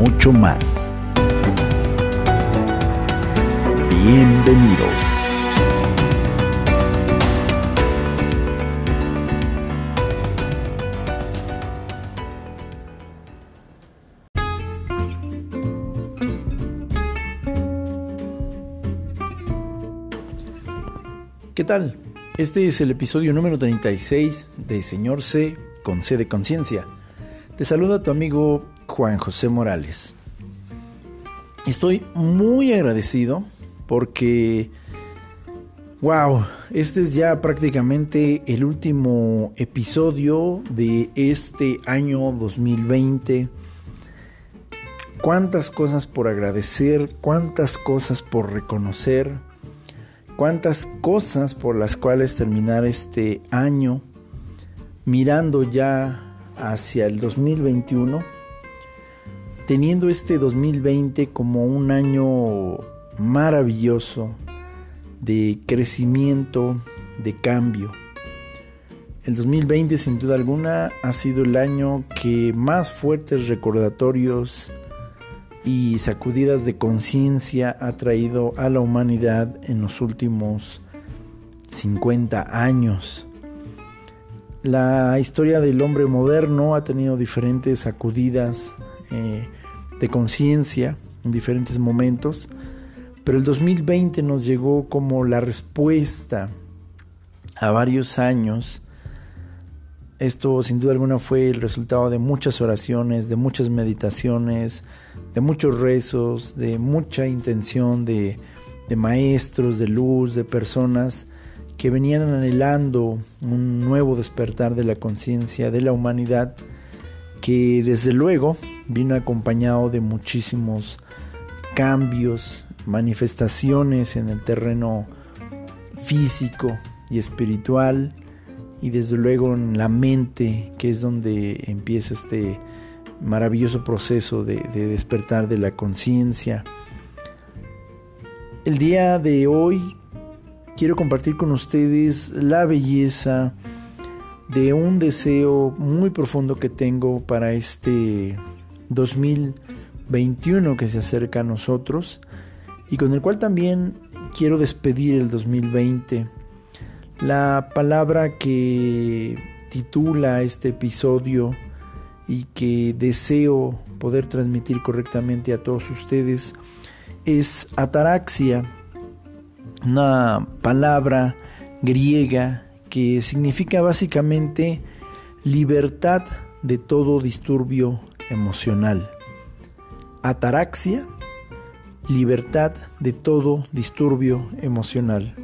mucho más. Bienvenidos. ¿Qué tal? Este es el episodio número 36 de Señor C con C de conciencia. Te saluda tu amigo Juan José Morales. Estoy muy agradecido porque, wow, este es ya prácticamente el último episodio de este año 2020. Cuántas cosas por agradecer, cuántas cosas por reconocer, cuántas cosas por las cuales terminar este año mirando ya hacia el 2021 teniendo este 2020 como un año maravilloso de crecimiento, de cambio. El 2020 sin duda alguna ha sido el año que más fuertes recordatorios y sacudidas de conciencia ha traído a la humanidad en los últimos 50 años. La historia del hombre moderno ha tenido diferentes sacudidas, eh, de conciencia en diferentes momentos, pero el 2020 nos llegó como la respuesta a varios años. Esto sin duda alguna fue el resultado de muchas oraciones, de muchas meditaciones, de muchos rezos, de mucha intención de, de maestros, de luz, de personas que venían anhelando un nuevo despertar de la conciencia de la humanidad que desde luego vino acompañado de muchísimos cambios, manifestaciones en el terreno físico y espiritual y desde luego en la mente, que es donde empieza este maravilloso proceso de, despertar de la conciencia. El día de hoy quiero compartir con ustedes la belleza, de un deseo muy profundo que tengo para este 2021 que se acerca a nosotros y con el cual también quiero despedir el 2020. La palabra que titula este episodio y que deseo poder transmitir correctamente a todos ustedes es ataraxia, una palabra griega que significa básicamente libertad de todo disturbio emocional. Ataraxia, libertad de todo disturbio emocional.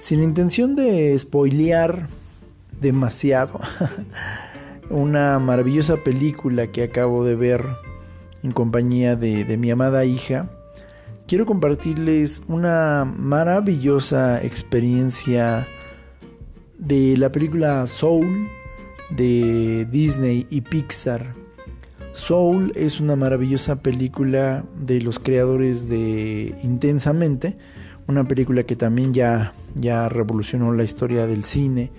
Sin intención de spoilear demasiado, una maravillosa película que acabo de ver en compañía de, de mi amada hija, quiero compartirles una maravillosa experiencia de la película Soul de Disney y Pixar. Soul es una maravillosa película de los creadores de Intensamente, una película que también ya, ya revolucionó la historia del cine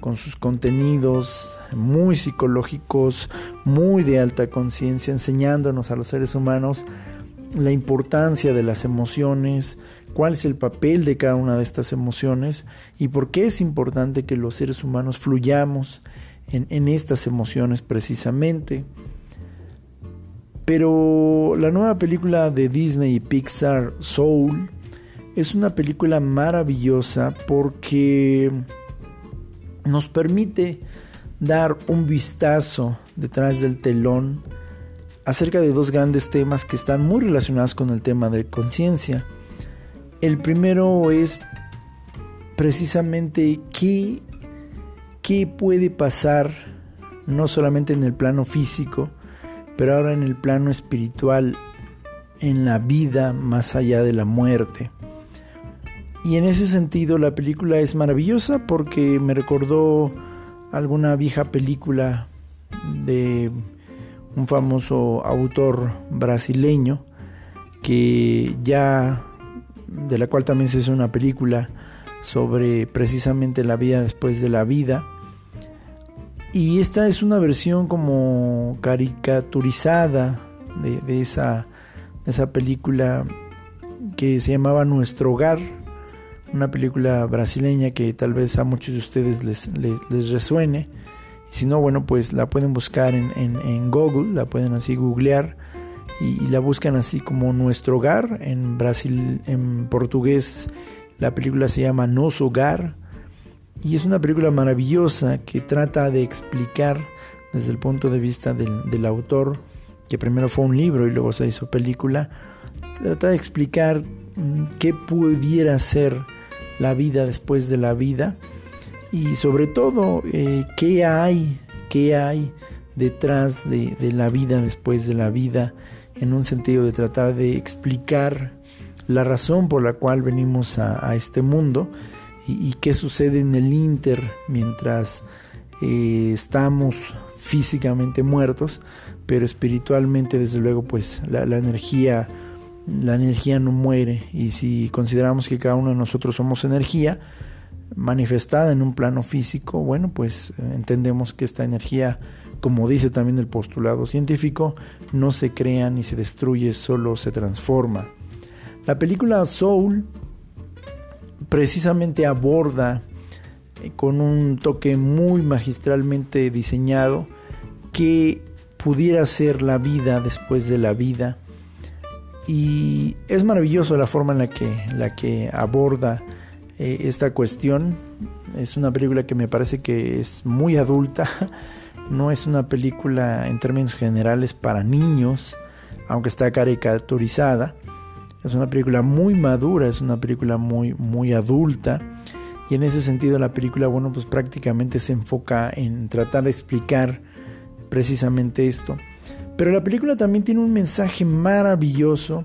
con sus contenidos muy psicológicos, muy de alta conciencia, enseñándonos a los seres humanos la importancia de las emociones, cuál es el papel de cada una de estas emociones y por qué es importante que los seres humanos fluyamos en, estas emociones precisamente. Pero la nueva película de Disney y Pixar, Soul, es una película maravillosa porque nos permite dar un vistazo detrás del telón acerca de dos grandes temas que están muy relacionados con el tema de conciencia. El primero es precisamente qué, qué puede pasar no solamente en el plano físico, pero ahora en el plano espiritual en la vida más allá de la muerte. Y en ese sentido la película es maravillosa porque me recordó alguna vieja película de un famoso autor brasileño que ya de la cual también se hizo una película sobre precisamente la vida después de la vida. Y esta es una versión como caricaturizada de, esa, esa película que se llamaba Nuestro Hogar una película brasileña que tal vez a muchos de ustedes les, les, resuene. Y si no, bueno, pues la pueden buscar en, en, Google, la pueden así googlear y, la buscan así como Nuestro Hogar. En Brasil, en portugués, la película se llama Nos Hogar. Y es una película maravillosa que trata de explicar desde el punto de vista del, del autor, que primero fue un libro y luego se hizo película, trata de explicar mm, qué pudiera ser la vida después de la vida y sobre todo eh, qué hay, qué hay detrás de, la vida después de la vida en un sentido de tratar de explicar la razón por la cual venimos a, este mundo y, qué sucede en el inter mientras eh, estamos físicamente muertos, pero espiritualmente desde luego pues la energía la energía no muere. Y si consideramos que cada uno de nosotros somos energía manifestada en un plano físico, bueno, pues entendemos que esta energía, como dice también el postulado científico, no se crea ni se destruye, solo se transforma. La película Soul precisamente aborda eh, con un toque muy magistralmente diseñado que pudiera ser la vida después de la vida y es maravilloso la forma en la que, la que aborda eh, esta cuestión. Es una película que me parece que es muy adulta. No es una película en términos generales para niños, aunque está caricaturizada. Es una película muy madura, es una película muy, muy adulta. Y en ese sentido la película, bueno, pues prácticamente se enfoca en tratar de explicar precisamente esto. Pero la película también tiene un mensaje maravilloso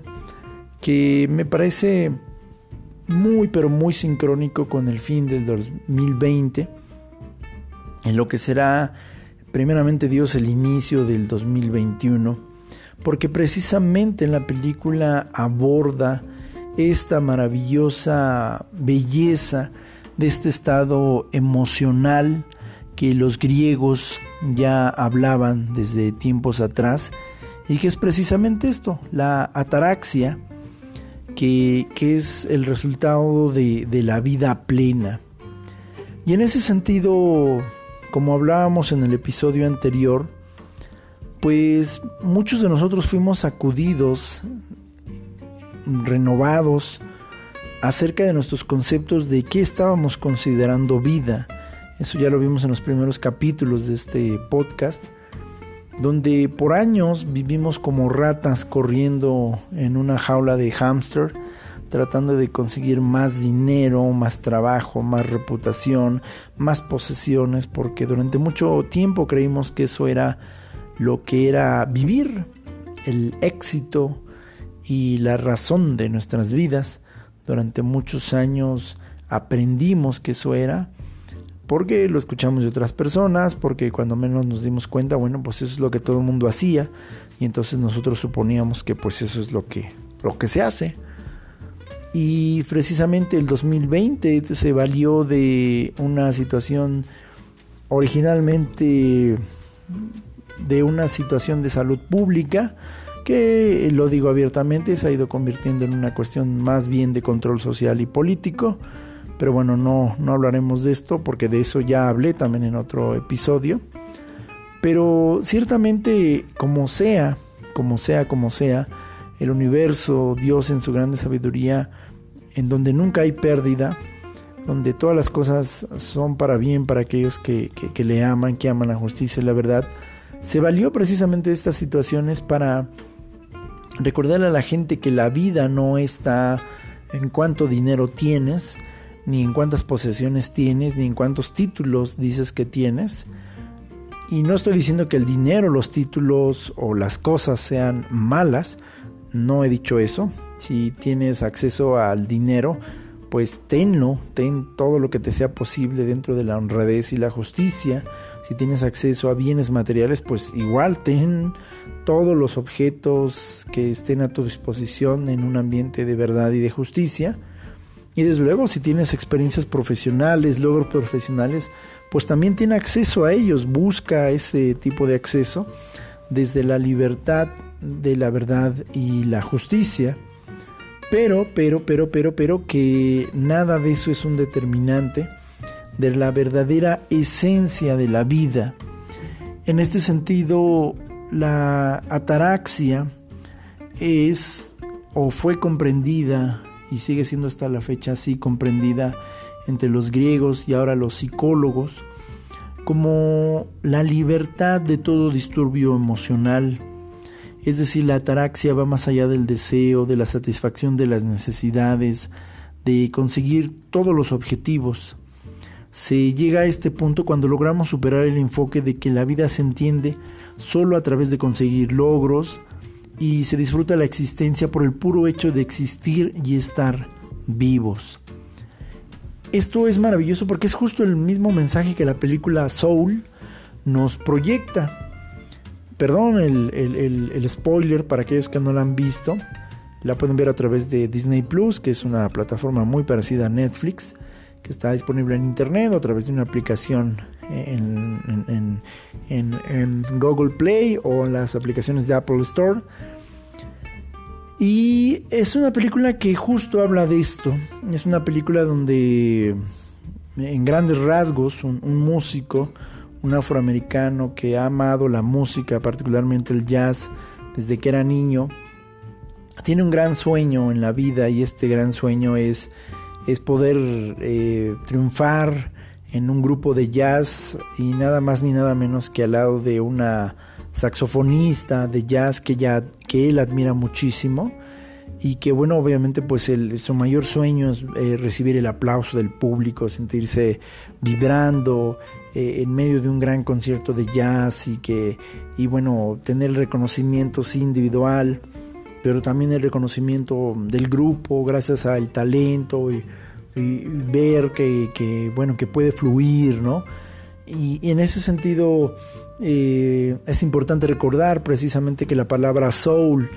que me parece muy pero muy sincrónico con el fin del 2020, en lo que será primeramente Dios el inicio del 2021, porque precisamente en la película aborda esta maravillosa belleza de este estado emocional que los griegos ya hablaban desde tiempos atrás y que es precisamente esto, la ataraxia, que, es el resultado de, de la vida plena. Y en ese sentido, como hablábamos en el episodio anterior, pues muchos de nosotros fuimos sacudidos, renovados, acerca de nuestros conceptos de qué estábamos considerando vida. Eso ya lo vimos en los primeros capítulos de este podcast, donde por años vivimos como ratas corriendo en una jaula de hámster, tratando de conseguir más dinero, más trabajo, más reputación, más posesiones, porque durante mucho tiempo creímos que eso era lo que era vivir, el éxito y la razón de nuestras vidas. Durante muchos años aprendimos que eso era porque lo escuchamos de otras personas, porque cuando menos nos dimos cuenta, bueno, pues eso es lo que todo el mundo hacía y entonces nosotros suponíamos que pues eso es lo que lo que se hace. Y precisamente el 2020 se valió de una situación originalmente de una situación de salud pública que lo digo abiertamente se ha ido convirtiendo en una cuestión más bien de control social y político pero bueno, no, no hablaremos de esto porque de eso ya hablé también en otro episodio. Pero ciertamente, como sea, como sea, como sea, el universo, Dios en su grande sabiduría, en donde nunca hay pérdida, donde todas las cosas son para bien para aquellos que, que, le aman, que aman la justicia y la verdad, se valió precisamente estas situaciones para recordarle a la gente que la vida no está en cuánto dinero tienes, ni en cuántas posesiones tienes, ni en cuántos títulos dices que tienes. Y no estoy diciendo que el dinero, los títulos o las cosas sean malas, no he dicho eso. Si tienes acceso al dinero, pues tenlo, ten todo lo que te sea posible dentro de la honradez y la justicia. Si tienes acceso a bienes materiales, pues igual ten todos los objetos que estén a tu disposición en un ambiente de verdad y de justicia. Y desde luego, si tienes experiencias profesionales, logros profesionales, pues también tiene acceso a ellos. Busca ese tipo de acceso desde la libertad de la verdad y la justicia. Pero, pero, pero, pero, pero que nada de eso es un determinante de la verdadera esencia de la vida. En este sentido, la ataraxia es o fue comprendida y sigue siendo hasta la fecha así comprendida entre los griegos y ahora los psicólogos como la libertad de todo disturbio emocional. Es decir, la ataraxia va más allá del deseo, de la satisfacción de las necesidades, de conseguir todos los objetivos. Se llega a este punto cuando logramos superar el enfoque de que la vida se entiende solo a través de conseguir logros y se disfruta la existencia por el puro hecho de existir y estar vivos. Esto es maravilloso porque es justo el mismo mensaje que la película Soul nos proyecta. Perdón el, el, spoiler para aquellos que no la han visto. La pueden ver a través de Disney Plus, que es una plataforma muy parecida a Netflix que está disponible en internet o a través de una aplicación en, Google Play o en las aplicaciones de Apple Store. Y es una película que justo habla de esto. Es una película donde, en grandes rasgos, un, músico, un afroamericano que ha amado la música, particularmente el jazz, desde que era niño, tiene un gran sueño en la vida y este gran sueño es es poder eh, triunfar en un grupo de jazz y nada más ni nada menos que al lado de una saxofonista de jazz que, ya, que él admira muchísimo y que bueno obviamente pues su mayor sueño es eh, recibir el aplauso del público sentirse vibrando eh, en medio de un gran concierto de jazz y que y bueno tener el reconocimiento individual pero también el reconocimiento del grupo gracias al talento y, ver que, bueno que puede fluir no y, en ese sentido eh, es importante recordar precisamente que la palabra soul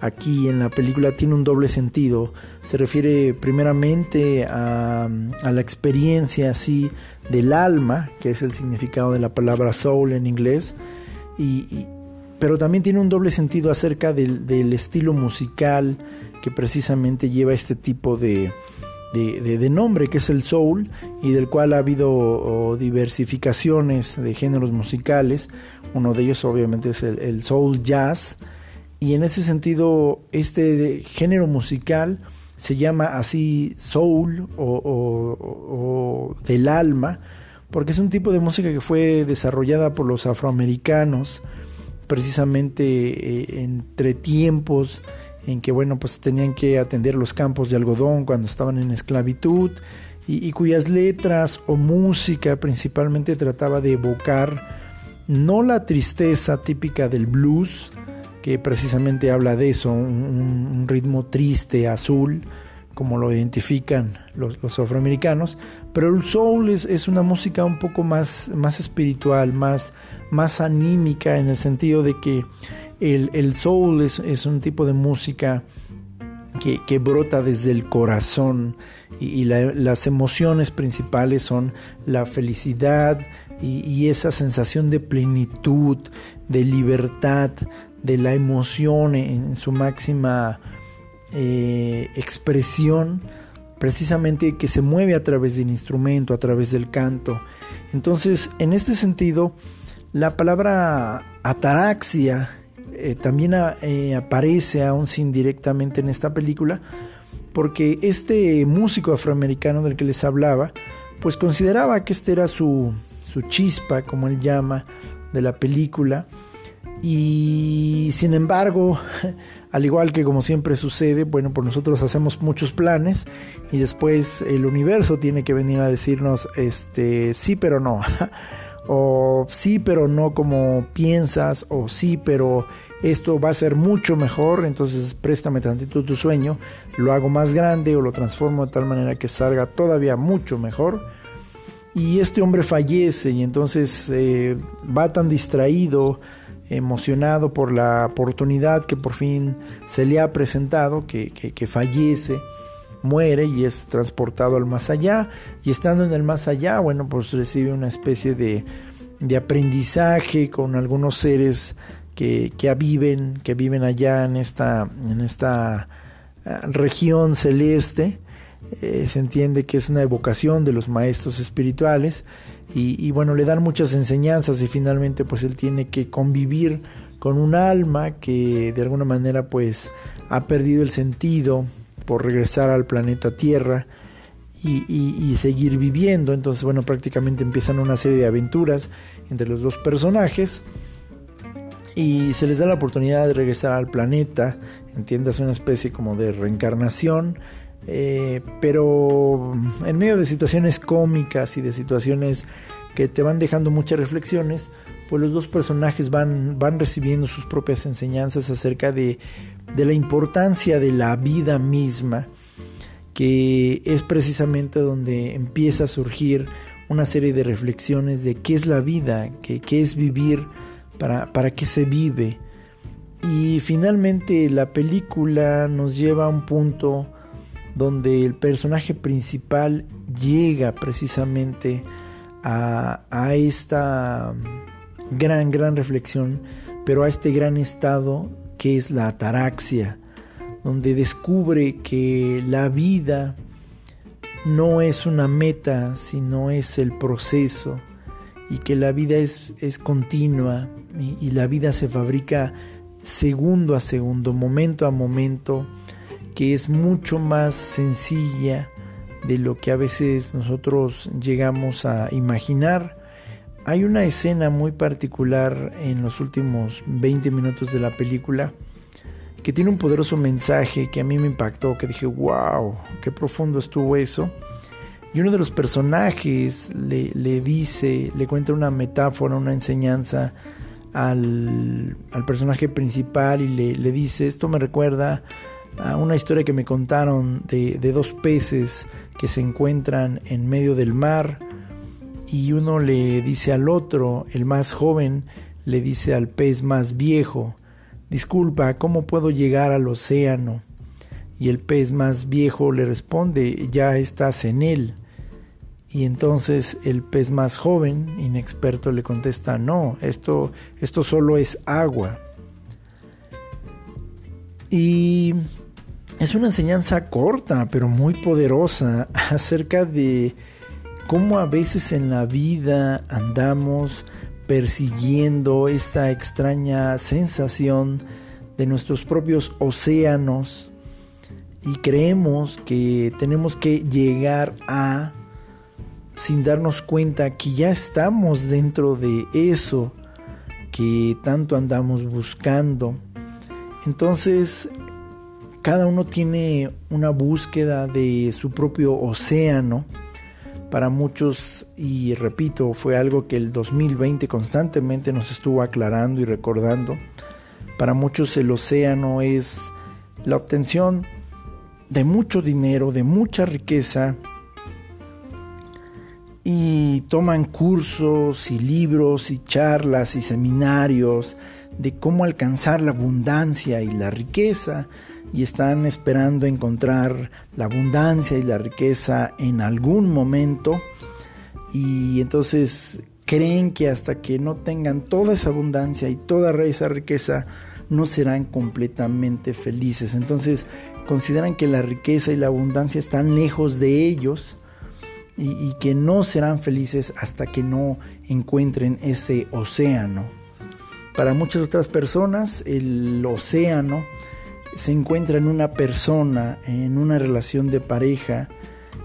aquí en la película tiene un doble sentido. Se refiere primeramente a, la experiencia así del alma, que es el significado de la palabra soul en inglés, y, pero también tiene un doble sentido acerca del, estilo musical que precisamente lleva este tipo de, de, nombre, que es el soul, y del cual ha habido diversificaciones de géneros musicales. Uno de ellos obviamente es el, soul jazz, y en ese sentido este género musical se llama así soul o del alma, porque es un tipo de música que fue desarrollada por los afroamericanos, precisamente eh, entre tiempos en que bueno pues tenían que atender los campos de algodón cuando estaban en esclavitud y, cuyas letras o música principalmente trataba de evocar no la tristeza típica del blues que precisamente habla de eso un ritmo triste azul como lo identifican los, afroamericanos, pero el soul es, una música un poco más, más espiritual, más, más anímica, en el sentido de que el, soul es, un tipo de música que, brota desde el corazón y, las emociones principales son la felicidad y, esa sensación de plenitud, de libertad, de la emoción en su máxima eh, expresión precisamente que se mueve a través del instrumento, a través del canto. Entonces, en este sentido, la palabra ataraxia eh, también eh, aparece aún sin directamente en esta película, porque este músico afroamericano del que les hablaba, pues consideraba que este era su, su chispa, como él llama, de la película, y sin embargo, al igual que como siempre sucede, bueno, pues nosotros hacemos muchos planes y después el universo tiene que venir a decirnos, este, sí, pero no. o sí, pero no como piensas, o sí, pero esto va a ser mucho mejor, entonces préstame tantito tu sueño, lo hago más grande o lo transformo de tal manera que salga todavía mucho mejor. Y este hombre fallece y entonces eh, va tan distraído, emocionado por la oportunidad que por fin se le ha presentado, que, que fallece muere y es transportado al más allá y estando en el más allá, bueno, pues recibe una especie de, de aprendizaje con algunos seres que, que, viven, que viven allá en esta, en esta ah, región celeste. Eh, se entiende que es una evocación de los maestros espirituales y, y, bueno, le dan muchas enseñanzas y finalmente pues él tiene que convivir con un alma que de alguna manera pues ha perdido el sentido por regresar al planeta Tierra y, seguir viviendo. Entonces, bueno, prácticamente empiezan una serie de aventuras entre los dos personajes y se les da la oportunidad de regresar al planeta, entiendas, una especie como de reencarnación. Eh, pero en medio de situaciones cómicas y de situaciones que te van dejando muchas reflexiones, pues los dos personajes van, van recibiendo sus propias enseñanzas acerca de de la importancia de la vida misma, que es precisamente donde empieza a surgir una serie de reflexiones de qué es la vida, qué, es vivir, para, para qué se vive. Y finalmente la película nos lleva a un punto donde el personaje principal llega precisamente a, a, esta gran, gran reflexión, pero a este gran estado que es la ataraxia, donde descubre que la vida no es una meta, sino es el proceso, y que la vida es, es continua y, la vida se fabrica segundo a segundo, momento a momento, que es mucho más sencilla de lo que a veces nosotros llegamos a imaginar hay una escena muy particular en los últimos 20 minutos de la película que tiene un poderoso mensaje que a mí me impactó, que dije, wow, qué profundo estuvo eso. Y uno de los personajes le, dice, le cuenta una metáfora, una enseñanza al, personaje principal y le, dice, esto me recuerda a una historia que me contaron de, de dos peces que se encuentran en medio del mar y uno le dice al otro, el más joven, le dice al pez más viejo, disculpa, ¿cómo puedo llegar al océano? Y el pez más viejo le responde, ya estás en él. Y entonces el pez más joven, inexperto, le contesta, no, esto, esto solo es agua. Y es una enseñanza corta, pero muy poderosa acerca de cómo a veces en la vida andamos persiguiendo esta extraña sensación de nuestros propios océanos y creemos que tenemos que llegar a sin darnos cuenta que ya estamos dentro de eso que tanto andamos buscando. Entonces, cada uno tiene una búsqueda de su propio océano para muchos, y repito, fue algo que el 2020 constantemente nos estuvo aclarando y recordando, para muchos el océano es la obtención de mucho dinero, de mucha riqueza, y toman cursos y libros y charlas y seminarios de cómo alcanzar la abundancia y la riqueza y están esperando encontrar la abundancia y la riqueza en algún momento y entonces creen que hasta que no tengan toda esa abundancia y toda esa riqueza no serán completamente felices. Entonces consideran que la riqueza y la abundancia están lejos de ellos y, que no serán felices hasta que no encuentren ese océano. Para muchas otras personas el océano se encuentra en una persona, en una relación de pareja,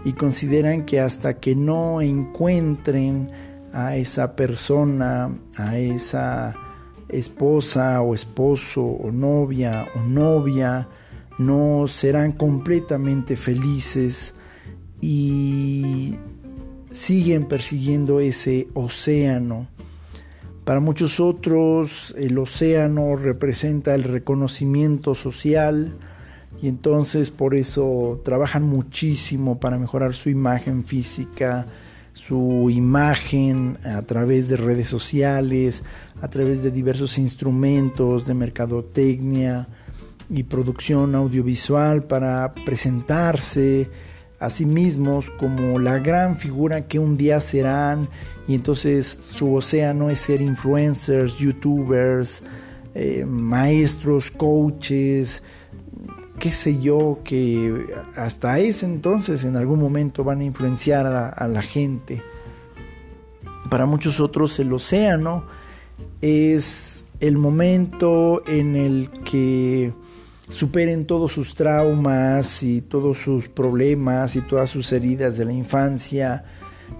y consideran que hasta que no encuentren a esa persona, a esa esposa o esposo o novia o novia, no serán completamente felices y siguen persiguiendo ese océano. Para muchos otros el océano representa el reconocimiento social y entonces por eso trabajan muchísimo para mejorar su imagen física, su imagen a través de redes sociales, a través de diversos instrumentos de mercadotecnia y producción audiovisual para presentarse a sí mismos como la gran figura que un día serán y entonces su océano es ser influencers, youtubers, eh, maestros, coaches, qué sé yo, que hasta ese entonces en algún momento van a influenciar a la, gente. Para muchos otros el océano es el momento en el que superen todos sus traumas y todos sus problemas y todas sus heridas de la infancia.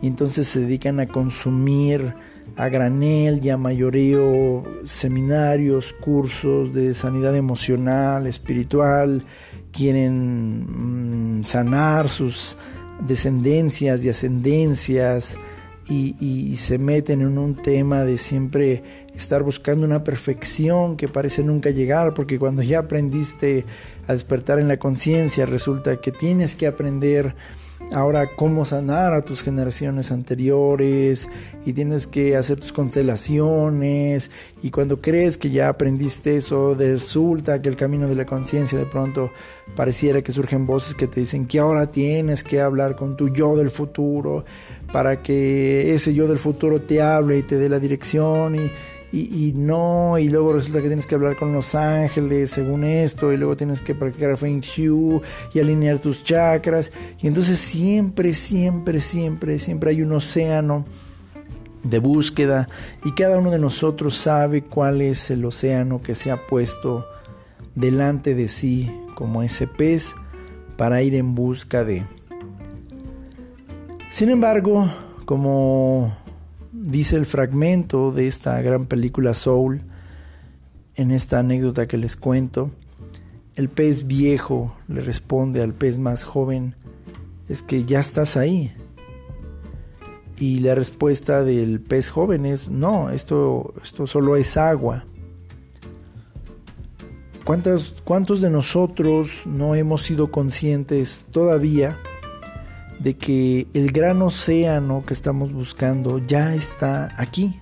Y entonces se dedican a consumir a granel y a mayoreo seminarios, cursos de sanidad emocional, espiritual, quieren mm, sanar sus descendencias y ascendencias y, y, se meten en un tema de siempre estar buscando una perfección que parece nunca llegar, porque cuando ya aprendiste a despertar en la conciencia, resulta que tienes que aprender ahora cómo sanar a tus generaciones anteriores y tienes que hacer tus constelaciones. Y cuando crees que ya aprendiste eso resulta que el camino de la conciencia de pronto pareciera que surgen voces que te dicen que ahora tienes que hablar con tu yo del futuro para que ese yo del futuro te hable y te dé la dirección y y, no, y luego resulta que tienes que hablar con los ángeles según esto, y luego tienes que practicar Feng Shui y alinear tus chakras, y entonces siempre, siempre, siempre, siempre hay un océano de búsqueda, y cada uno de nosotros sabe cuál es el océano que se ha puesto delante de sí como ese pez para ir en busca de. Sin embargo, como dice el fragmento de esta gran película Soul, en esta anécdota que les cuento, el pez viejo le responde al pez más joven, es que ya estás ahí. Y la respuesta del pez joven es, no, esto, esto solo es agua. ¿Cuántos, ¿Cuántos de nosotros no hemos sido conscientes todavía? De que el gran océano que estamos buscando ya está aquí,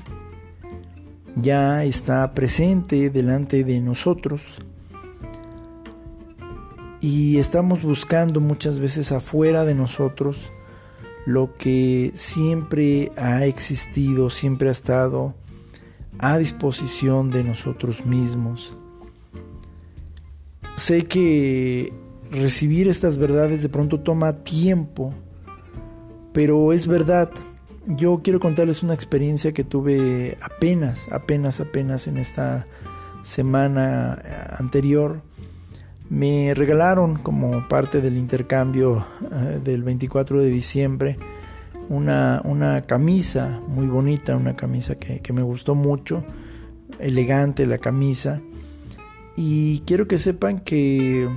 ya está presente delante de nosotros y estamos buscando muchas veces afuera de nosotros lo que siempre ha existido, siempre ha estado a disposición de nosotros mismos. Sé que recibir estas verdades de pronto toma tiempo, pero es verdad, yo quiero contarles una experiencia que tuve apenas, apenas, apenas en esta semana eh, anterior. Me regalaron como parte del intercambio eh, del 24 de diciembre una, una, camisa muy bonita, una camisa que, que me gustó mucho, elegante la camisa. Y quiero que sepan que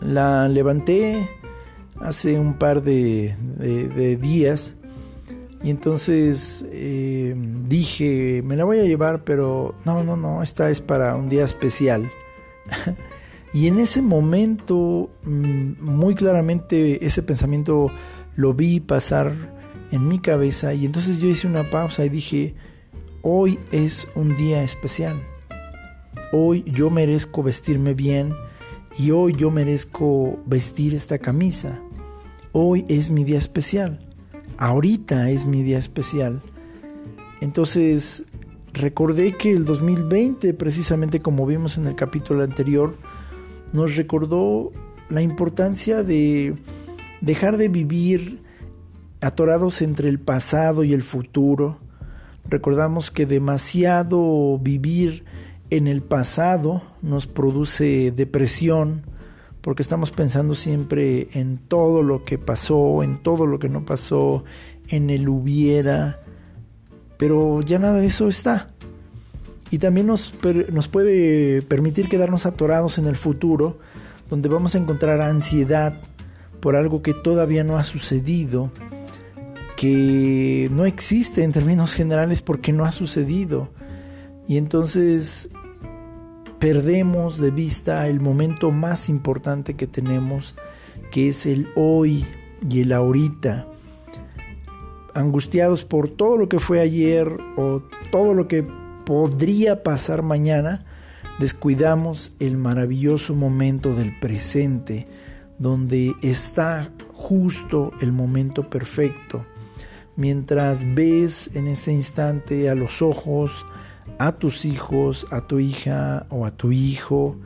la levanté hace un par de, días y entonces eh, dije, me la voy a llevar, pero no, no, no, esta es para un día especial. y en ese momento, mm, muy claramente, ese pensamiento lo vi pasar en mi cabeza y entonces yo hice una pausa y dije, hoy es un día especial. Hoy yo merezco vestirme bien y hoy yo merezco vestir esta camisa. Hoy es mi día especial. Ahorita es mi día especial. Entonces recordé que el 2020, precisamente como vimos en el capítulo anterior, nos recordó la importancia de dejar de vivir atorados entre el pasado y el futuro. Recordamos que demasiado vivir en el pasado nos produce depresión porque estamos pensando siempre en todo lo que pasó, en todo lo que no pasó, en el hubiera, pero ya nada de eso está. Y también nos, nos puede permitir quedarnos atorados en el futuro, donde vamos a encontrar ansiedad por algo que todavía no ha sucedido que no existe en términos generales porque no ha sucedido. Y entonces perdemos de vista el momento más importante que tenemos, que es el hoy y el ahorita. Angustiados por todo lo que fue ayer o todo lo que podría pasar mañana, descuidamos el maravilloso momento del presente, donde está justo el momento perfecto. Mientras ves en ese instante a los ojos a tus hijos, a tu hija o a tu hijo,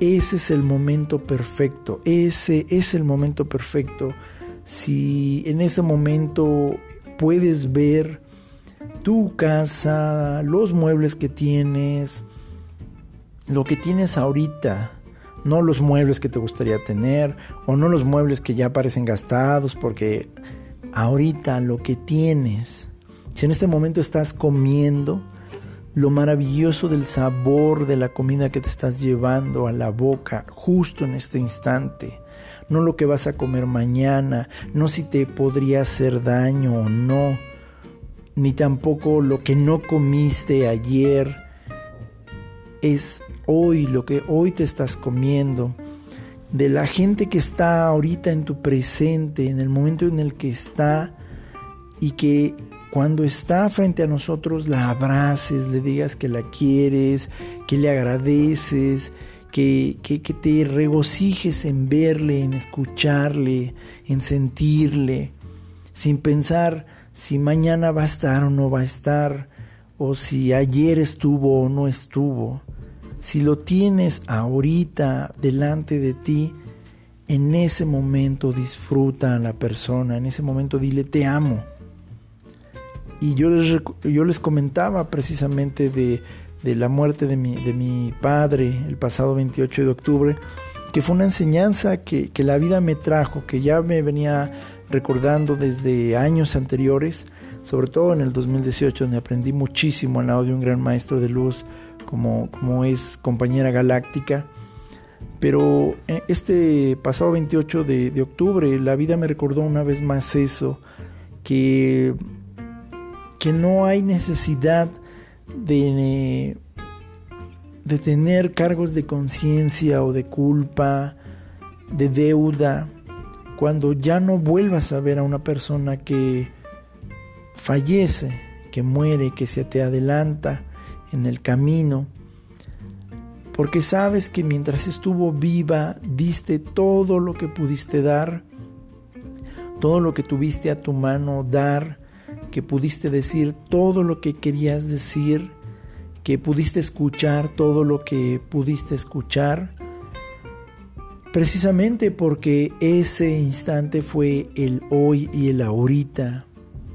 ese es el momento perfecto, ese es el momento perfecto. Si en ese momento puedes ver tu casa, los muebles que tienes, lo que tienes ahorita, no los muebles que te gustaría tener o no los muebles que ya parecen gastados, porque ahorita lo que tienes, si en este momento estás comiendo, lo maravilloso del sabor de la comida que te estás llevando a la boca justo en este instante, no lo que vas a comer mañana, no si te podría hacer daño o no, ni tampoco lo que no comiste ayer, es hoy, lo que hoy te estás comiendo, de la gente que está ahorita en tu presente, en el momento en el que está y que cuando está frente a nosotros la abraces, le digas que la quieres, que le agradeces, que, que, te regocijes en verle, en escucharle, en sentirle, sin pensar si mañana va a estar o no va a estar, o si ayer estuvo o no estuvo. Si lo tienes ahorita delante de ti, en ese momento disfruta a la persona, en ese momento dile te amo. Y yo les, yo les comentaba precisamente de, la muerte de mi, de mi, padre el pasado 28 de octubre, que fue una enseñanza que, que la vida me trajo, que ya me venía recordando desde años anteriores, sobre todo en el 2018, donde aprendí muchísimo al lado de un gran maestro de luz como, como es compañera galáctica. Pero eh, este pasado 28 de, de octubre, la vida me recordó una vez más eso, que que no hay necesidad de, de tener cargos de conciencia o de culpa, de deuda, cuando ya no vuelvas a ver a una persona que fallece, que muere, que se te adelanta en el camino, porque sabes que mientras estuvo viva diste todo lo que pudiste dar, todo lo que tuviste a tu mano dar, que pudiste decir todo lo que querías decir, que pudiste escuchar todo lo que pudiste escuchar, precisamente porque ese instante fue el hoy y el ahorita,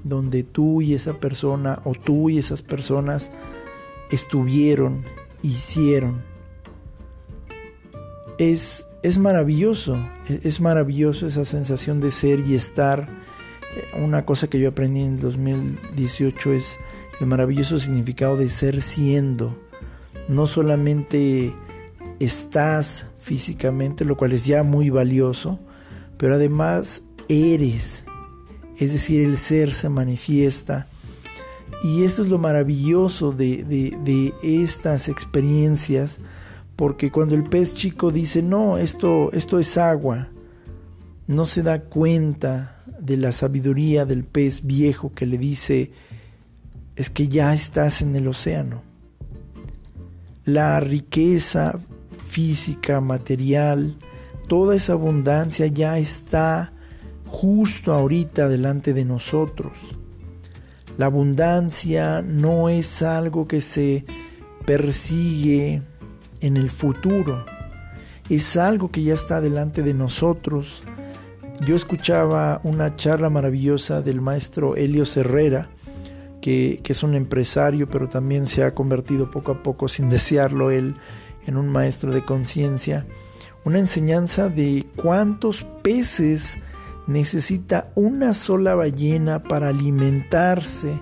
donde tú y esa persona o tú y esas personas estuvieron, hicieron. Es, es maravilloso, es maravilloso esa sensación de ser y estar una cosa que yo aprendí en el 2018 es el maravilloso significado de ser siendo. No solamente estás físicamente, lo cual es ya muy valioso, pero además eres. Es decir, el ser se manifiesta. Y esto es lo maravilloso de, de estas experiencias, porque cuando el pez chico dice, no, esto, esto es agua, no se da cuenta de la sabiduría del pez viejo que le dice, es que ya estás en el océano. La riqueza física, material, toda esa abundancia ya está justo ahorita delante de nosotros. La abundancia no es algo que se persigue en el futuro, es algo que ya está delante de nosotros yo escuchaba una charla maravillosa del maestro Helio Herrera, que, es un empresario, pero también se ha convertido poco a poco, sin desearlo él, en un maestro de conciencia. Una enseñanza de cuántos peces necesita una sola ballena para alimentarse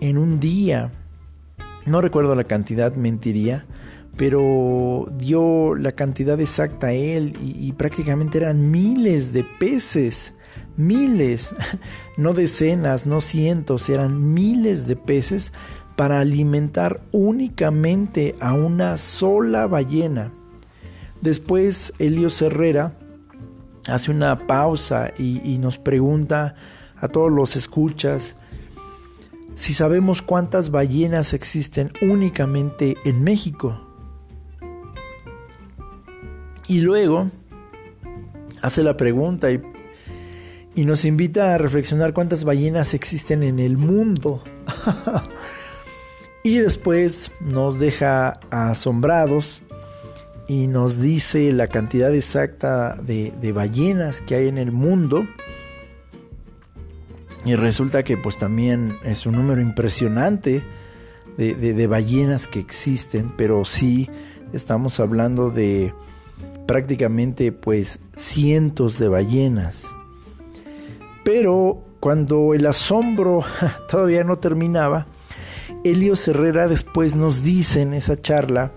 en un día. No recuerdo la cantidad, mentiría, pero dio la cantidad exacta a él y, prácticamente eran miles de peces miles, no decenas, no cientos, eran miles de peces para alimentar únicamente a una sola ballena. Después Helios Herrera hace una pausa y, nos pregunta a todos los escuchas si sabemos cuántas ballenas existen únicamente en México. Y luego hace la pregunta y, y nos invita a reflexionar cuántas ballenas existen en el mundo. Y después nos deja asombrados y nos dice la cantidad exacta de, ballenas que hay en el mundo. Y resulta que pues también es un número impresionante de, de, ballenas que existen, pero sí estamos hablando de prácticamente pues cientos de ballenas. Pero cuando el asombro todavía no terminaba, Elio Herrera después nos dice en esa charla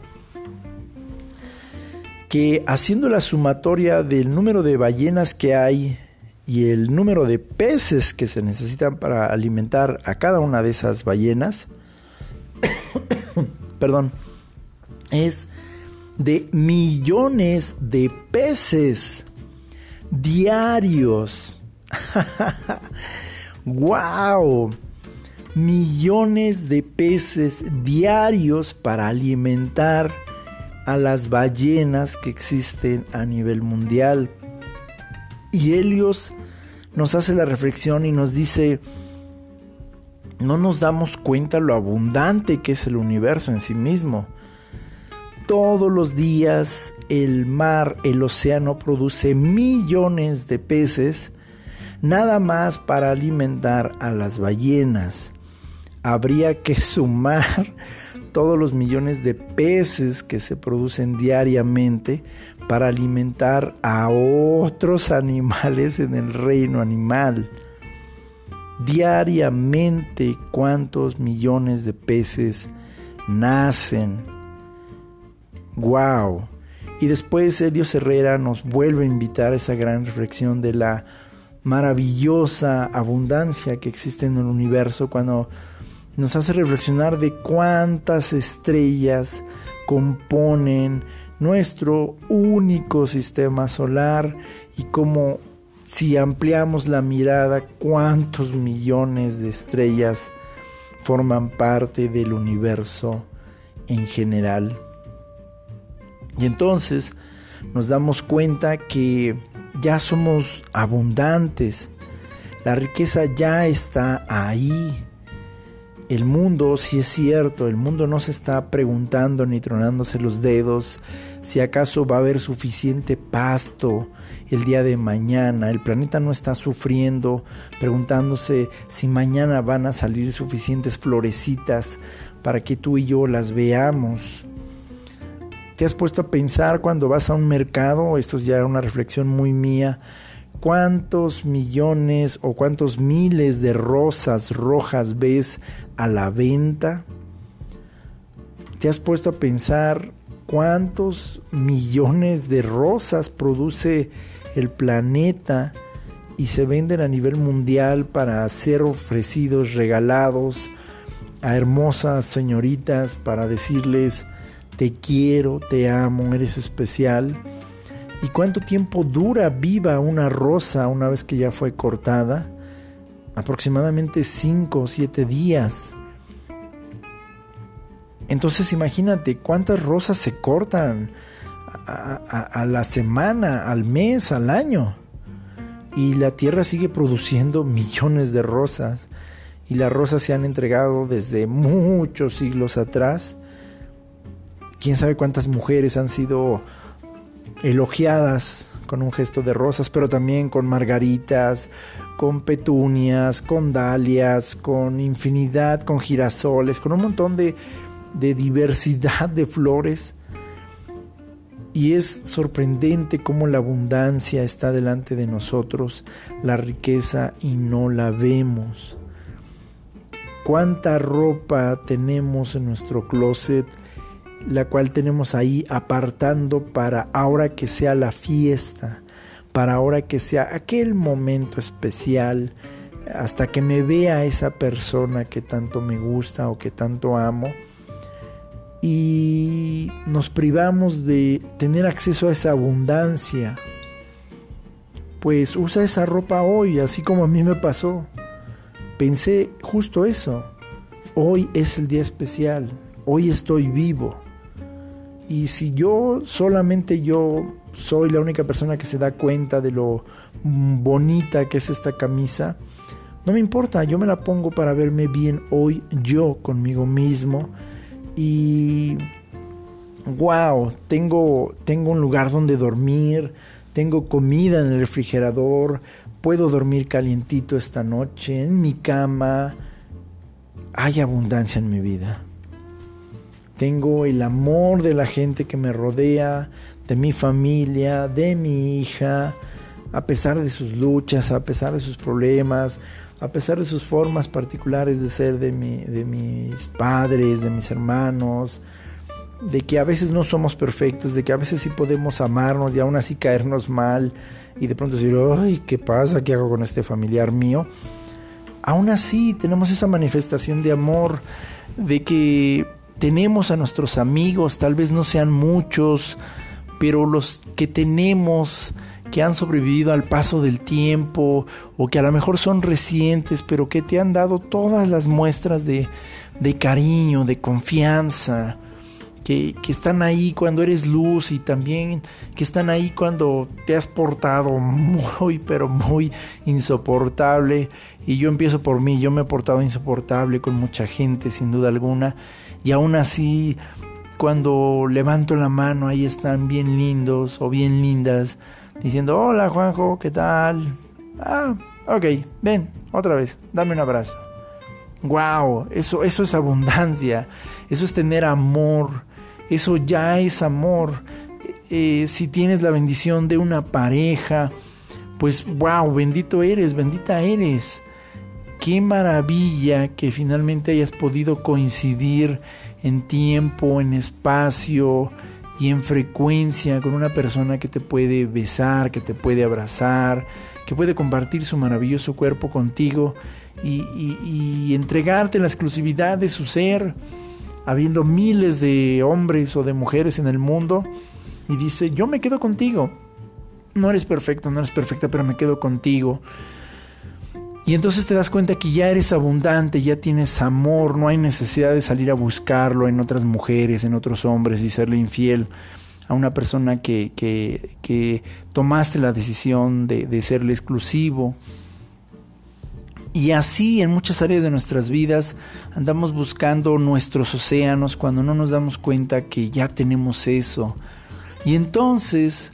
que haciendo la sumatoria del número de ballenas que hay y el número de peces que se necesitan para alimentar a cada una de esas ballenas, perdón, es de millones de peces diarios. ¡Wow! millones de peces diarios para alimentar a las ballenas que existen a nivel mundial. Y Helios nos hace la reflexión y nos dice, no nos damos cuenta lo abundante que es el universo en sí mismo. Todos los días el mar, el océano produce millones de peces nada más para alimentar a las ballenas habría que sumar todos los millones de peces que se producen diariamente para alimentar a otros animales en el reino animal. Diariamente, ¿cuántos millones de peces nacen? ¡Wow! Y después Dios Herrera nos vuelve a invitar a esa gran reflexión de la maravillosa abundancia que existe en el universo cuando nos hace reflexionar de cuántas estrellas componen nuestro único sistema solar y cómo si ampliamos la mirada cuántos millones de estrellas forman parte del universo en general. Y entonces nos damos cuenta que ya somos abundantes, la riqueza ya está ahí el mundo, si es cierto, el mundo no se está preguntando ni tronándose los dedos si acaso va a haber suficiente pasto el día de mañana. El planeta no está sufriendo preguntándose si mañana van a salir suficientes florecitas para que tú y yo las veamos. ¿Te has puesto a pensar cuando vas a un mercado? Esto es ya una reflexión muy mía ¿Cuántos millones o cuántos miles de rosas rojas ves a la venta? ¿Te has puesto a pensar cuántos millones de rosas produce el planeta y se venden a nivel mundial para ser ofrecidos, regalados a hermosas señoritas para decirles te quiero, te amo, eres especial? ¿Y cuánto tiempo dura viva una rosa una vez que ya fue cortada? Aproximadamente 5 o 7 días. Entonces imagínate cuántas rosas se cortan a, la semana, al mes, al año. Y la tierra sigue produciendo millones de rosas. Y las rosas se han entregado desde muchos siglos atrás. Quién sabe cuántas mujeres han sido elogiadas con un gesto de rosas, pero también con margaritas, con petunias, con dalias, con infinidad, con girasoles, con un montón de, de diversidad de flores. Y es sorprendente cómo la abundancia está delante de nosotros, la riqueza y no la vemos. Cuánta ropa tenemos en nuestro closet la cual tenemos ahí apartando para ahora que sea la fiesta, para ahora que sea aquel momento especial, hasta que me vea esa persona que tanto me gusta o que tanto amo. Y nos privamos de tener acceso a esa abundancia. Pues usa esa ropa hoy, así como a mí me pasó. Pensé justo eso. Hoy es el día especial. Hoy estoy vivo. Y si yo, solamente yo, soy la única persona que se da cuenta de lo bonita que es esta camisa, no me importa, yo me la pongo para verme bien hoy yo conmigo mismo. Y wow, tengo, tengo un lugar donde dormir, tengo comida en el refrigerador, puedo dormir calientito esta noche en mi cama. Hay abundancia en mi vida. Tengo el amor de la gente que me rodea, de mi familia, de mi hija, a pesar de sus luchas, a pesar de sus problemas, a pesar de sus formas particulares de ser de, mi, de mis padres, de mis hermanos, de que a veces no somos perfectos, de que a veces sí podemos amarnos y aún así caernos mal y de pronto decir, ay, ¿qué pasa? ¿Qué hago con este familiar mío? Aún así tenemos esa manifestación de amor, de que tenemos a nuestros amigos, tal vez no sean muchos, pero los que tenemos que han sobrevivido al paso del tiempo o que a lo mejor son recientes, pero que te han dado todas las muestras de, cariño, de confianza, que, están ahí cuando eres luz y también que están ahí cuando te has portado muy, pero muy insoportable. Y yo empiezo por mí, yo me he portado insoportable con mucha gente, sin duda alguna, y aún así cuando levanto la mano, ahí están bien lindos o bien lindas diciendo, hola Juanjo, ¿qué tal? Ah, ok, ven, otra vez, dame un abrazo. Wow, eso, eso es abundancia, eso es tener amor, eso ya es amor. Eh, si tienes la bendición de una pareja, pues wow, bendito eres, bendita eres. Qué maravilla que finalmente hayas podido coincidir en tiempo, en espacio, y en frecuencia con una persona que te puede besar, que te puede abrazar, que puede compartir su maravilloso cuerpo contigo y, entregarte la exclusividad de su ser, habiendo miles de hombres o de mujeres en el mundo, y dice, yo me quedo contigo. No eres perfecto, no eres perfecta, pero me quedo contigo. Y entonces te das cuenta que ya eres abundante, ya tienes amor, no hay necesidad de salir a buscarlo en otras mujeres, en otros hombres y serle infiel a una persona que, que, tomaste la decisión de, de serle exclusivo. Y así en muchas áreas de nuestras vidas andamos buscando nuestros océanos cuando no nos damos cuenta que ya tenemos eso. Y entonces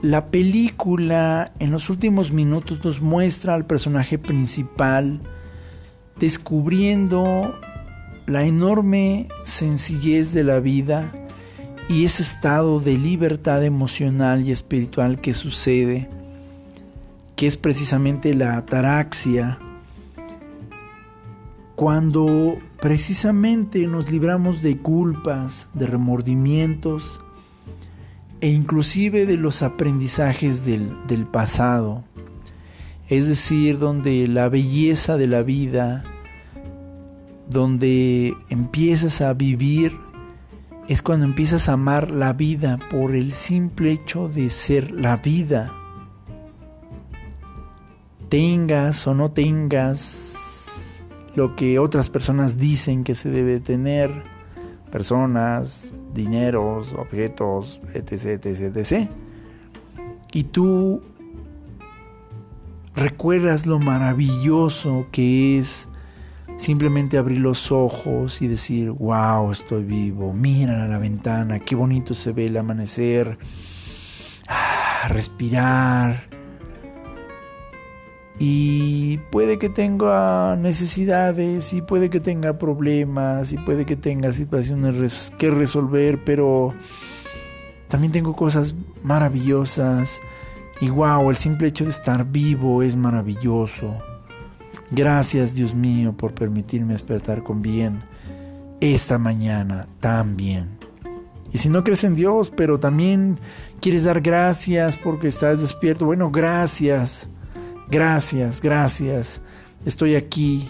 la película en los últimos minutos nos muestra al personaje principal descubriendo la enorme sencillez de la vida y ese estado de libertad emocional y espiritual que sucede, que es precisamente la ataraxia, cuando precisamente nos libramos de culpas, de remordimientos, e inclusive de los aprendizajes del, del pasado, es decir, donde la belleza de la vida, donde empiezas a vivir, es cuando empiezas a amar la vida por el simple hecho de ser la vida. Tengas o no tengas lo que otras personas dicen que se debe tener, personas, dineros, objetos, etc, etc, etc. Y tú recuerdas lo maravilloso que es simplemente abrir los ojos y decir, wow, estoy vivo, mira a la ventana, qué bonito se ve el amanecer, ah, respirar, y puede que tenga necesidades y puede que tenga problemas y puede que tenga situaciones que resolver, pero también tengo cosas maravillosas y wow, el simple hecho de estar vivo es maravilloso. Gracias Dios mío por permitirme despertar con bien esta mañana tan bien. Y si no crees en Dios, pero también quieres dar gracias porque estás despierto, bueno, gracias, gracias, gracias. Estoy aquí,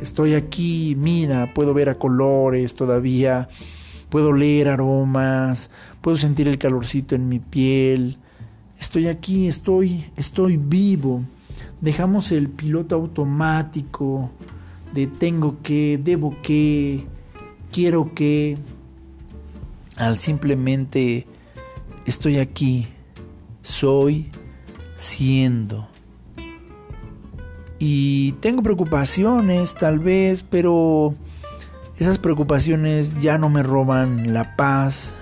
estoy aquí, mira, puedo ver a colores todavía, puedo leer aromas, puedo sentir el calorcito en mi piel. Estoy aquí, estoy, estoy vivo. Dejamos el piloto automático de tengo que, debo que, quiero que, al simplemente estoy aquí, soy, siendo. Y tengo preocupaciones tal vez, pero esas preocupaciones ya no me roban la paz,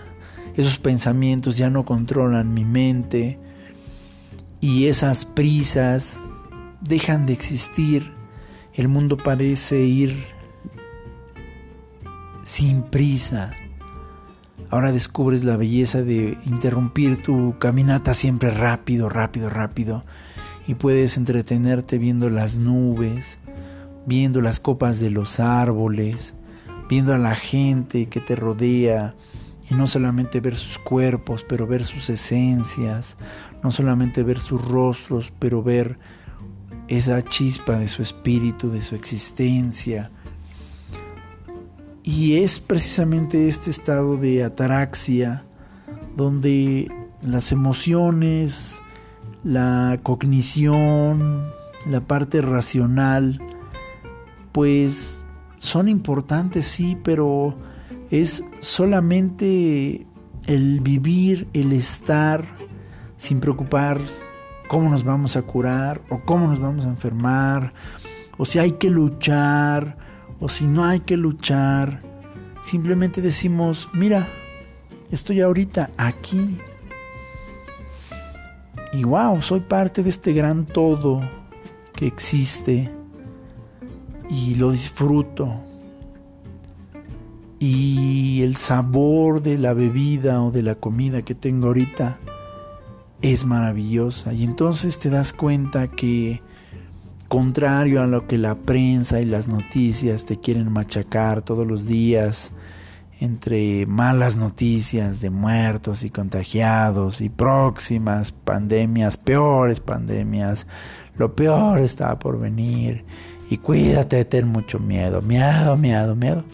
esos pensamientos ya no controlan mi mente y esas prisas dejan de existir. El mundo parece ir sin prisa. Ahora descubres la belleza de interrumpir tu caminata siempre rápido, rápido, rápido. Y puedes entretenerte viendo las nubes, viendo las copas de los árboles, viendo a la gente que te rodea. Y no solamente ver sus cuerpos, pero ver sus esencias. No solamente ver sus rostros, pero ver esa chispa de su espíritu, de su existencia y es precisamente este estado de ataraxia donde las emociones, la cognición, la parte racional, pues son importantes, sí, pero es solamente el vivir, el estar sin preocupar cómo nos vamos a curar o cómo nos vamos a enfermar o si hay que luchar o si no hay que luchar, simplemente decimos, mira, estoy ahorita aquí. Y wow, soy parte de este gran todo que existe y lo disfruto. Y el sabor de la bebida o de la comida que tengo ahorita es maravillosa. Y entonces te das cuenta que contrario a lo que la prensa y las noticias te quieren machacar todos los días, entre malas noticias de muertos y contagiados y próximas pandemias, peores pandemias, lo peor está por venir y cuídate de tener mucho miedo, miedo, miedo, miedo.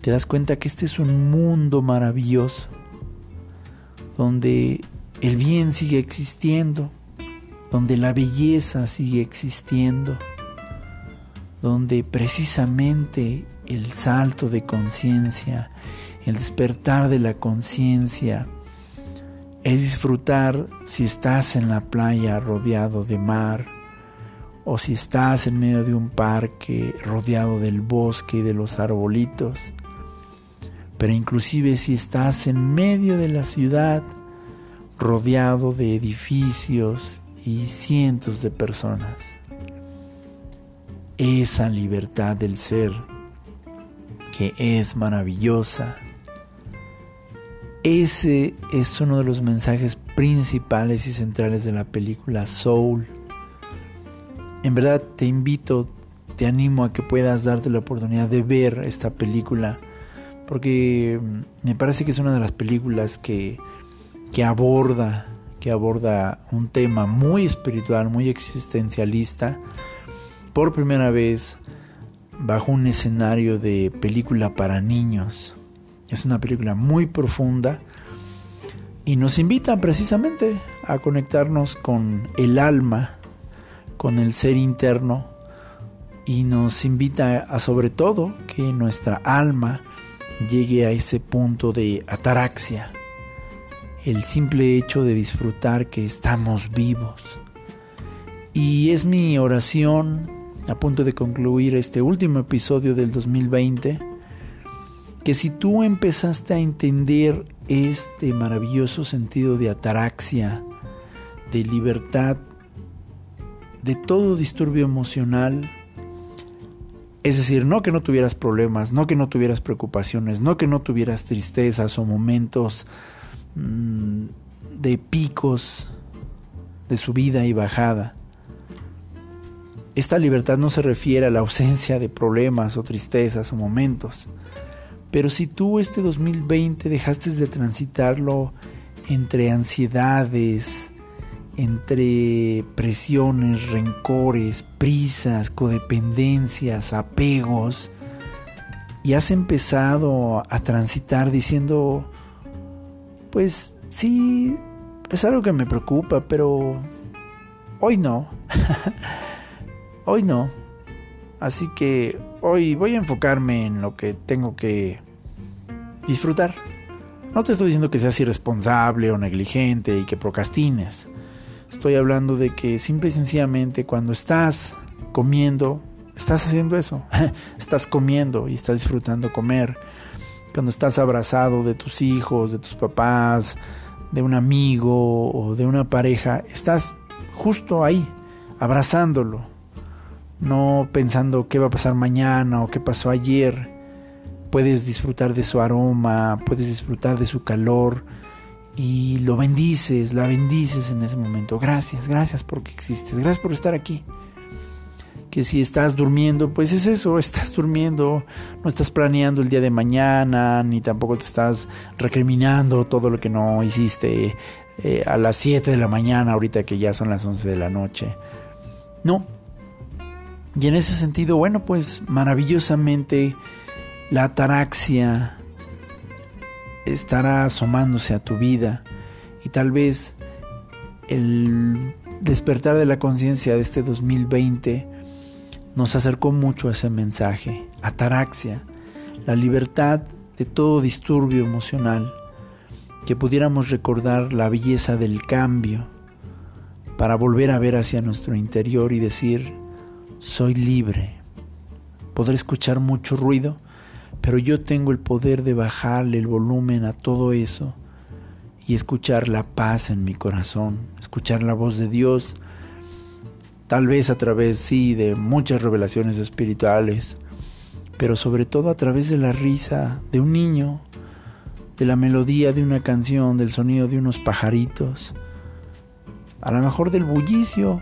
Te das cuenta que este es un mundo maravilloso donde el bien sigue existiendo, donde la belleza sigue existiendo, donde precisamente el salto de conciencia, el despertar de la conciencia, es disfrutar si estás en la playa rodeado de mar, o si estás en medio de un parque rodeado del bosque y de los arbolitos, pero inclusive si estás en medio de la ciudad, rodeado de edificios y cientos de personas. Esa libertad del ser que es maravillosa. Ese es uno de los mensajes principales y centrales de la película Soul. En verdad te invito, te animo a que puedas darte la oportunidad de ver esta película porque me parece que es una de las películas que, que aborda que aborda un tema muy espiritual, muy existencialista, por primera vez bajo un escenario de película para niños. Es una película muy profunda y nos invita precisamente a conectarnos con el alma, con el ser interno y nos invita a sobre todo que nuestra alma llegue a ese punto de ataraxia, el simple hecho de disfrutar que estamos vivos. Y es mi oración, a punto de concluir este último episodio del 2020, que si tú empezaste a entender este maravilloso sentido de ataraxia, de libertad, de todo disturbio emocional, es decir, no que no tuvieras problemas, no que no tuvieras preocupaciones, no que no tuvieras tristezas o momentos Mm, de picos de subida y bajada. Esta libertad no se refiere a la ausencia de problemas o tristezas o momentos, Pero si tú este 2020 dejaste de transitarlo entre ansiedades, entre presiones, rencores, prisas, codependencias, apegos, y has empezado a transitar diciendo, pues sí, es algo que me preocupa, pero hoy no. hoy no. Así que hoy voy a enfocarme en lo que tengo que disfrutar. No te estoy diciendo que seas irresponsable o negligente y que procrastines. Estoy hablando de que simple y sencillamente cuando estás comiendo, estás haciendo eso. estás comiendo y estás disfrutando comer. Cuando estás abrazado de tus hijos, de tus papás, de un amigo o de una pareja, estás justo ahí, abrazándolo, no pensando qué va a pasar mañana o qué pasó ayer. Puedes disfrutar de su aroma, puedes disfrutar de su calor y lo bendices, la bendices en ese momento. Gracias, gracias porque existes, gracias por estar aquí. Que si estás durmiendo, pues es eso, estás durmiendo, no estás planeando el día de mañana, ni tampoco te estás recriminando todo lo que no hiciste eh, a las 7 de la mañana, ahorita que ya son las 11 de la noche. No, y en ese sentido, bueno, pues maravillosamente la ataraxia estará asomándose a tu vida y tal vez el despertar de la conciencia de este 2020 nos acercó mucho a ese mensaje, ataraxia, la libertad de todo disturbio emocional, que pudiéramos recordar la belleza del cambio para volver a ver hacia nuestro interior y decir, soy libre. Podré escuchar mucho ruido, pero yo tengo el poder de bajarle el volumen a todo eso y escuchar la paz en mi corazón, escuchar la voz de Dios, tal vez a través, sí, de muchas revelaciones espirituales, pero sobre todo a través de la risa de un niño, de la melodía de una canción, del sonido de unos pajaritos, a lo mejor del bullicio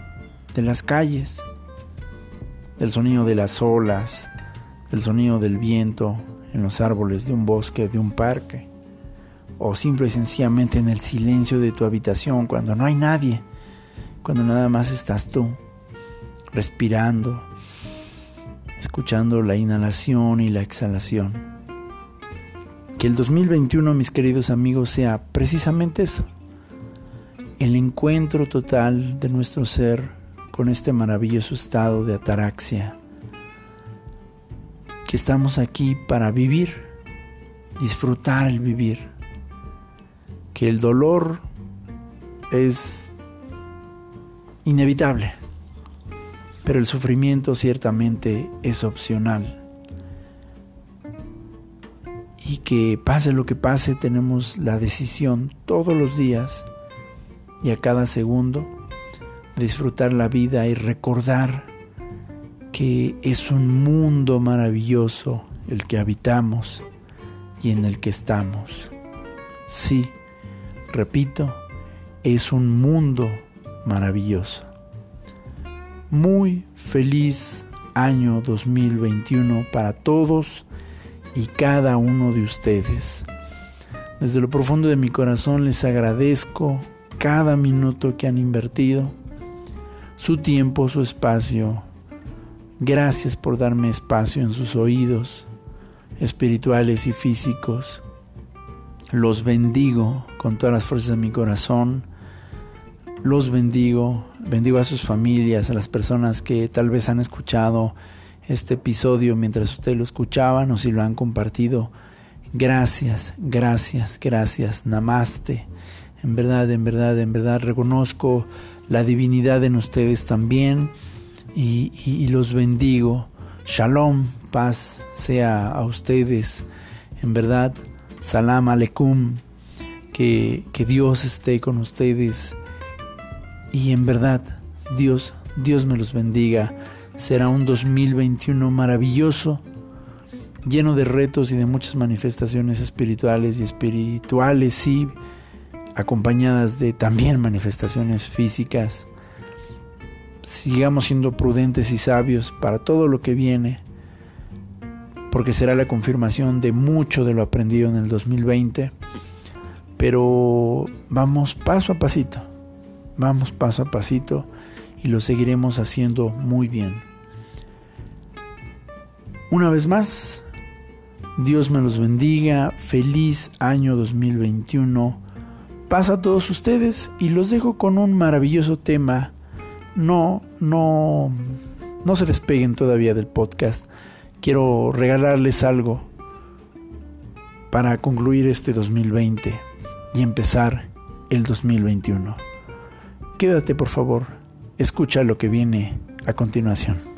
de las calles del sonido de las olas, del sonido del viento en los árboles de un bosque, de un parque, o simple y sencillamente en el silencio de tu habitación cuando no hay nadie, cuando nada más estás tú, respirando, escuchando la inhalación y la exhalación. Que el 2021, mis queridos amigos, sea precisamente eso, el encuentro total de nuestro ser con este maravilloso estado de ataraxia, que estamos aquí para vivir, disfrutar el vivir, que el dolor es inevitable, pero el sufrimiento ciertamente es opcional. Y que pase lo que pase, tenemos la decisión todos los días y a cada segundo disfrutar la vida y recordar que es un mundo maravilloso el que habitamos y en el que estamos. Sí, repito, es un mundo maravilloso. Muy feliz año 2021 para todos y cada uno de ustedes. Desde lo profundo de mi corazón les agradezco cada minuto que han invertido su tiempo, su espacio. Gracias por darme espacio en sus oídos espirituales y físicos. Los bendigo con todas las fuerzas de mi corazón. Los bendigo, bendigo a sus familias, a las personas que tal vez han escuchado este episodio mientras ustedes lo escuchaban o si lo han compartido. Gracias, gracias, gracias. Namaste. En verdad, en verdad, en verdad reconozco la divinidad en ustedes también y, los bendigo. Shalom, paz sea a ustedes. En verdad, salam aleikum, que, que Dios esté con ustedes. Y en verdad, Dios, Dios me los bendiga. Será un 2021 maravilloso, lleno de retos y de muchas manifestaciones espirituales y espirituales, sí acompañadas de también manifestaciones físicas. Sigamos siendo prudentes y sabios para todo lo que viene. porque será la confirmación de mucho de lo aprendido en el 2020, pero vamos paso a pasito, vamos paso a pasito y lo seguiremos haciendo muy bien. Una vez más, Dios me los bendiga, feliz año 2021. Pasa a todos ustedes y los dejo con un maravilloso tema. No, no, no se despeguen todavía del podcast. Quiero regalarles algo para concluir este 2020 y empezar el 2021. Quédate por favor, escucha lo que viene a continuación.